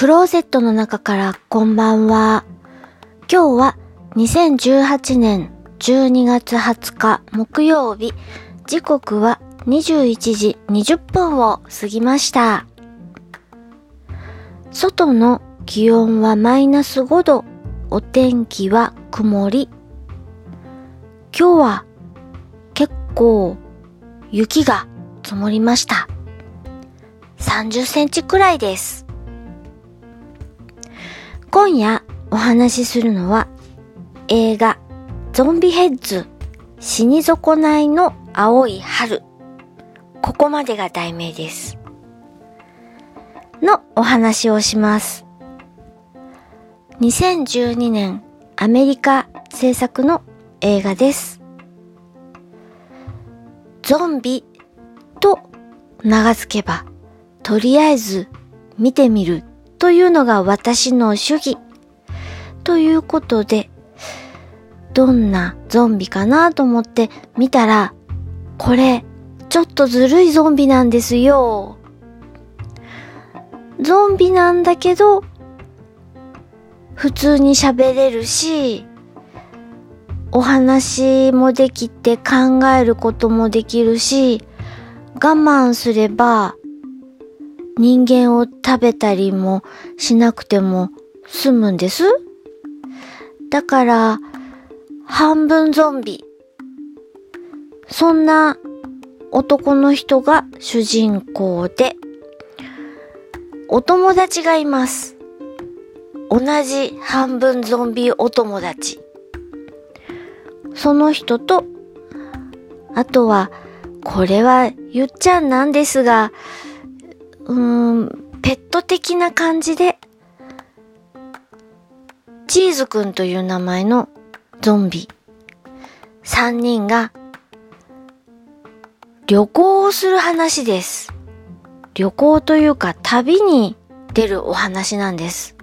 クローゼットの中からこんばんは。今日は2018年12月20日木曜日、時刻は21時20分を過ぎました。外の気温はマイナス5度、お天気は曇り。今日は結構雪が積もりました。30センチくらいです。今夜お話しするのは映画ゾンビヘッズ死に損ないの青い春。ここまでが題名です。のお話をします。2012年アメリカ制作の映画です。ゾンビと名が付けば、とりあえず見てみるというのが私の主義。ということで、どんなゾンビかなと思って見たら、これ、ちょっとずるいゾンビなんですよ。ゾンビなんだけど、普通に喋れるし、お話もできて考えることもできるし、我慢すれば人間を食べたりもしなくても済むんです。だから、半分ゾンビ。そんな男の人が主人公で、お友達がいます。同じ半分ゾンビお友達。その人と、あとは、これは言っちゃなんですが、うーん、ペット的な感じで、チーズくんという名前のゾンビ。三人が旅行をする話です。旅行というか旅に出るお話なんです。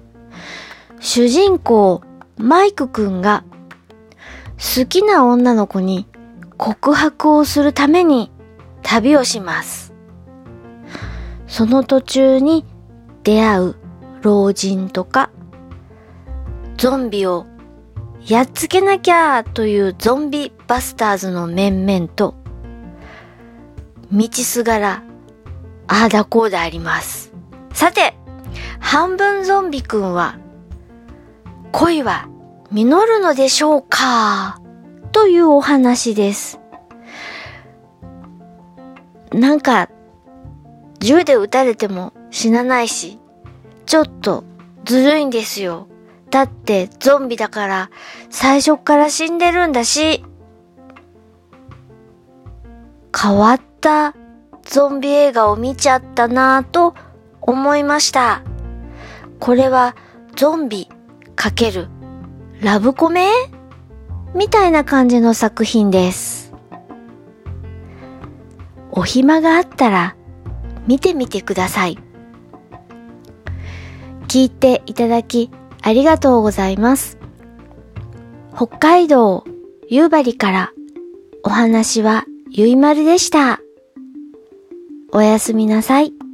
主人公、マイクくんが好きな女の子に告白をするために旅をします。その途中に出会う老人とか、ゾンビをやっつけなきゃというゾンビバスターズの面々と、道すがら、ああだこうだあります。さて、半分ゾンビくんは、恋は実るのでしょうか？というお話です。なんか、銃で撃たれても死なないし、ちょっとずるいんですよ。だってゾンビだから最初から死んでるんだし。変わったゾンビ映画を見ちゃったなぁと思いました。これはゾンビ×ラブコメ？みたいな感じの作品です。お暇があったら見てみてください。聞いていただきありがとうございます。北海道夕張からお話はゆいまるでした。おやすみなさい。